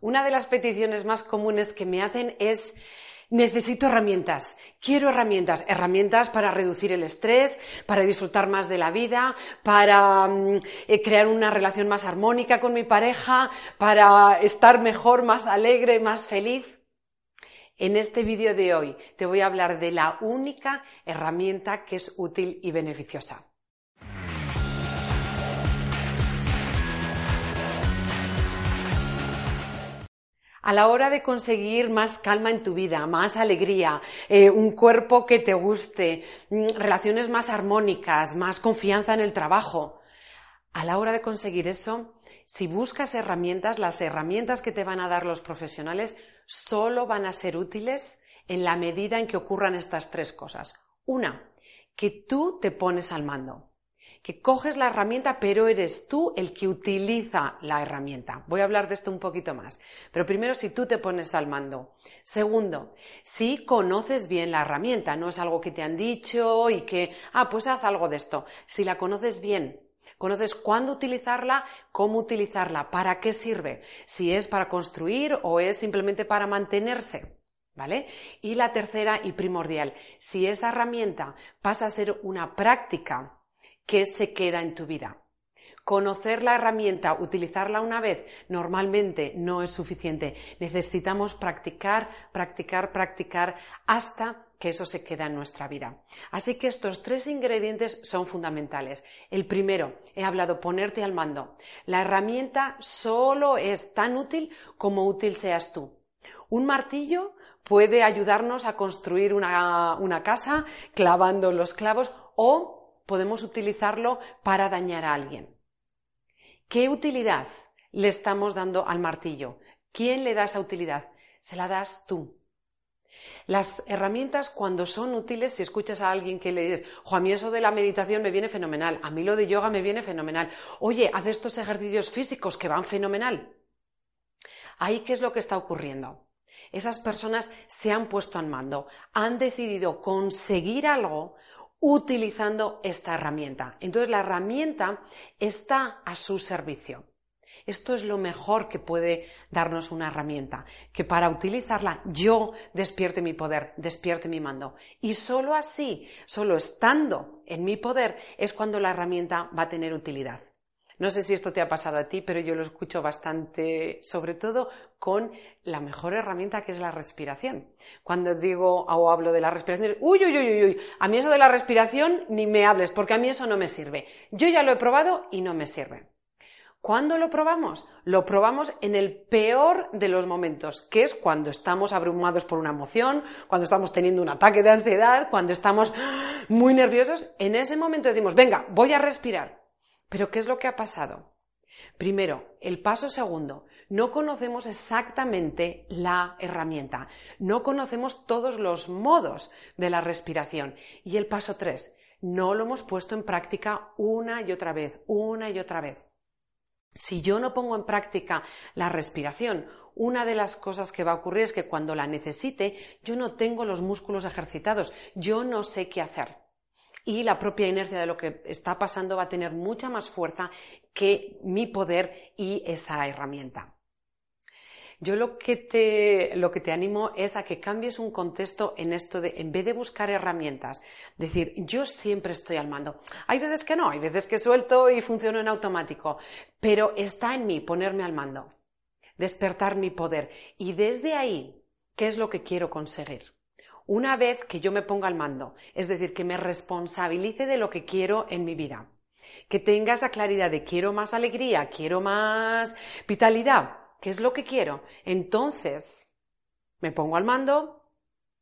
Una de las peticiones más comunes que me hacen es necesito herramientas, quiero herramientas, herramientas para reducir el estrés, para disfrutar más de la vida, para mm, eh, crear una relación más armónica con mi pareja, para estar mejor, más alegre, más feliz. En este vídeo de hoy te voy a hablar de la única herramienta que es útil y beneficiosa. A la hora de conseguir más calma en tu vida, más alegría, eh, un cuerpo que te guste, mm, relaciones más armónicas, más confianza en el trabajo. A la hora de conseguir eso, si buscas herramientas, las herramientas que te van a dar los profesionales solo van a ser útiles en la medida en que ocurran estas tres cosas. Una, que tú te pones al mando que coges la herramienta, pero eres tú el que utiliza la herramienta. Voy a hablar de esto un poquito más. Pero primero, si tú te pones al mando. Segundo, si conoces bien la herramienta, no es algo que te han dicho y que, ah, pues haz algo de esto. Si la conoces bien, Conoces cuándo utilizarla, cómo utilizarla, para qué sirve, si es para construir o es simplemente para mantenerse. ¿Vale? Y la tercera y primordial, si esa herramienta pasa a ser una práctica ¿Qué se queda en tu vida. Conocer la herramienta, utilizarla una vez, normalmente no es suficiente. Necesitamos practicar, practicar, practicar hasta que eso se queda en nuestra vida. Así que estos tres ingredientes son fundamentales. El primero, he hablado ponerte al mando. La herramienta solo es tan útil como útil seas tú. Un martillo puede ayudarnos a construir una, una casa clavando los clavos o podemos utilizarlo para dañar a alguien. ¿Qué utilidad le estamos dando al martillo? ¿Quién le da esa utilidad? Se la das tú. Las herramientas cuando son útiles, si escuchas a alguien que le dices, a mí eso de la meditación me viene fenomenal, a mí lo de yoga me viene fenomenal, oye, haz estos ejercicios físicos que van fenomenal. Ahí, ¿qué es lo que está ocurriendo? Esas personas se han puesto al mando, han decidido conseguir algo utilizando esta herramienta. Entonces la herramienta está a su servicio. Esto es lo mejor que puede darnos una herramienta, que para utilizarla yo despierte mi poder, despierte mi mando. Y solo así, solo estando en mi poder, es cuando la herramienta va a tener utilidad. No sé si esto te ha pasado a ti, pero yo lo escucho bastante, sobre todo con la mejor herramienta que es la respiración. Cuando digo o hablo de la respiración, uy, uy, uy, uy, a mí eso de la respiración ni me hables, porque a mí eso no me sirve. Yo ya lo he probado y no me sirve. ¿Cuándo lo probamos? Lo probamos en el peor de los momentos, que es cuando estamos abrumados por una emoción, cuando estamos teniendo un ataque de ansiedad, cuando estamos muy nerviosos. En ese momento decimos, venga, voy a respirar. Pero ¿qué es lo que ha pasado? Primero, el paso segundo, no conocemos exactamente la herramienta, no conocemos todos los modos de la respiración. Y el paso tres, no lo hemos puesto en práctica una y otra vez, una y otra vez. Si yo no pongo en práctica la respiración, una de las cosas que va a ocurrir es que cuando la necesite, yo no tengo los músculos ejercitados, yo no sé qué hacer y la propia inercia de lo que está pasando va a tener mucha más fuerza que mi poder y esa herramienta. Yo lo que te, lo que te animo es a que cambies un contexto en esto de, en vez de buscar herramientas, decir, yo siempre estoy al mando. Hay veces que no, hay veces que suelto y funciono en automático, pero está en mí ponerme al mando, despertar mi poder. Y desde ahí, ¿qué es lo que quiero conseguir? Una vez que yo me ponga al mando, es decir, que me responsabilice de lo que quiero en mi vida, que tenga esa claridad de quiero más alegría, quiero más vitalidad, ¿qué es lo que quiero? Entonces, me pongo al mando,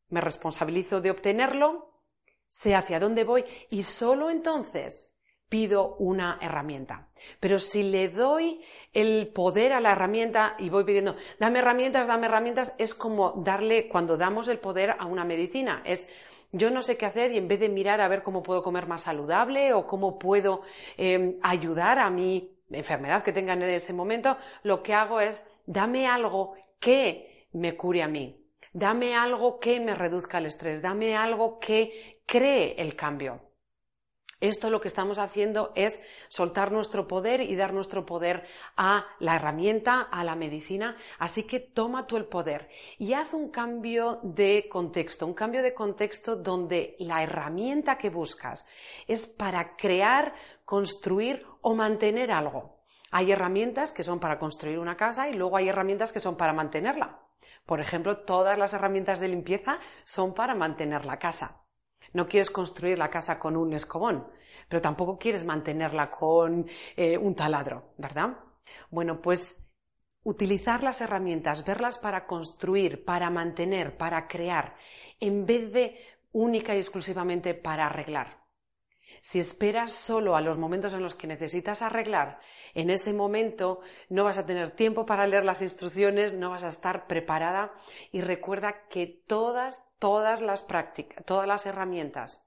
me responsabilizo de obtenerlo, sé hacia dónde voy y solo entonces pido una herramienta. Pero si le doy el poder a la herramienta y voy pidiendo, dame herramientas, dame herramientas, es como darle, cuando damos el poder a una medicina, es yo no sé qué hacer y en vez de mirar a ver cómo puedo comer más saludable o cómo puedo em, ayudar a mi enfermedad que tenga en ese momento, lo que hago es dame algo que me cure a mí. Dame algo que me reduzca el estrés, dame algo que cree el cambio. Esto lo que estamos haciendo es soltar nuestro poder y dar nuestro poder a la herramienta, a la medicina. Así que toma tú el poder y haz un cambio de contexto, un cambio de contexto donde la herramienta que buscas es para crear, construir o mantener algo. Hay herramientas que son para construir una casa y luego hay herramientas que son para mantenerla. Por ejemplo, todas las herramientas de limpieza son para mantener la casa. No quieres construir la casa con un escobón, pero tampoco quieres mantenerla con eh, un taladro, ¿verdad? Bueno, pues utilizar las herramientas, verlas para construir, para mantener, para crear, en vez de única y exclusivamente para arreglar. Si esperas solo a los momentos en los que necesitas arreglar, en ese momento no vas a tener tiempo para leer las instrucciones, no vas a estar preparada y recuerda que todas, todas las prácticas, todas las herramientas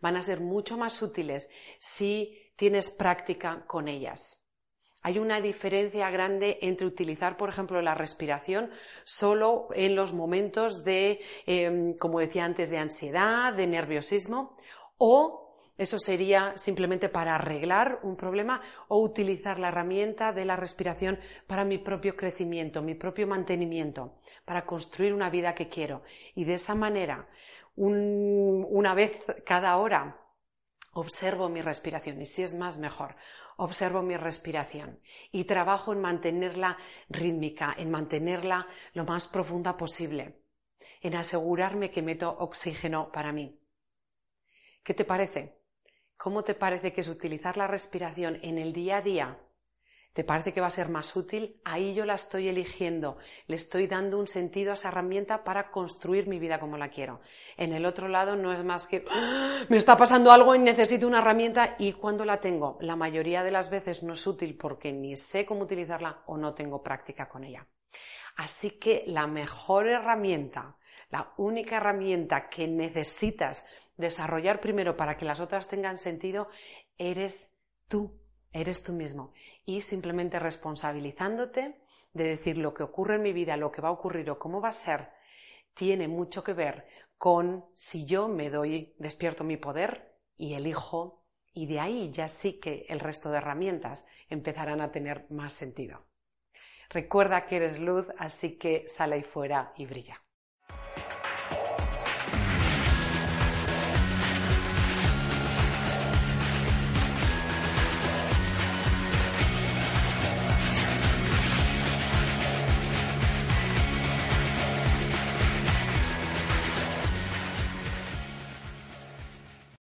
van a ser mucho más útiles si tienes práctica con ellas. Hay una diferencia grande entre utilizar, por ejemplo, la respiración solo en los momentos de, em, como decía antes, de ansiedad, de nerviosismo, o eso sería simplemente para arreglar un problema o utilizar la herramienta de la respiración para mi propio crecimiento, mi propio mantenimiento, para construir una vida que quiero. Y de esa manera, una vez cada hora, observo mi respiración y si es más mejor, observo mi respiración y trabajo en mantenerla rítmica, en mantenerla lo más profunda posible, en asegurarme que meto oxígeno para mí. ¿Qué te parece? ¿Cómo te parece que es utilizar la respiración en el día a día? ¿Te parece que va a ser más útil? Ahí yo la estoy eligiendo, le estoy dando un sentido a esa herramienta para construir mi vida como la quiero. En el otro lado no es más que ¡Ah! me está pasando algo y necesito una herramienta y cuando la tengo, la mayoría de las veces no es útil porque ni sé cómo utilizarla o no tengo práctica con ella. Así que la mejor herramienta, la única herramienta que necesitas desarrollar primero para que las otras tengan sentido, eres tú, eres tú mismo. Y simplemente responsabilizándote de decir lo que ocurre en mi vida, lo que va a ocurrir o cómo va a ser, tiene mucho que ver con si yo me doy, despierto mi poder y elijo, y de ahí ya sí que el resto de herramientas empezarán a tener más sentido. Recuerda que eres luz, así que sale ahí fuera y brilla.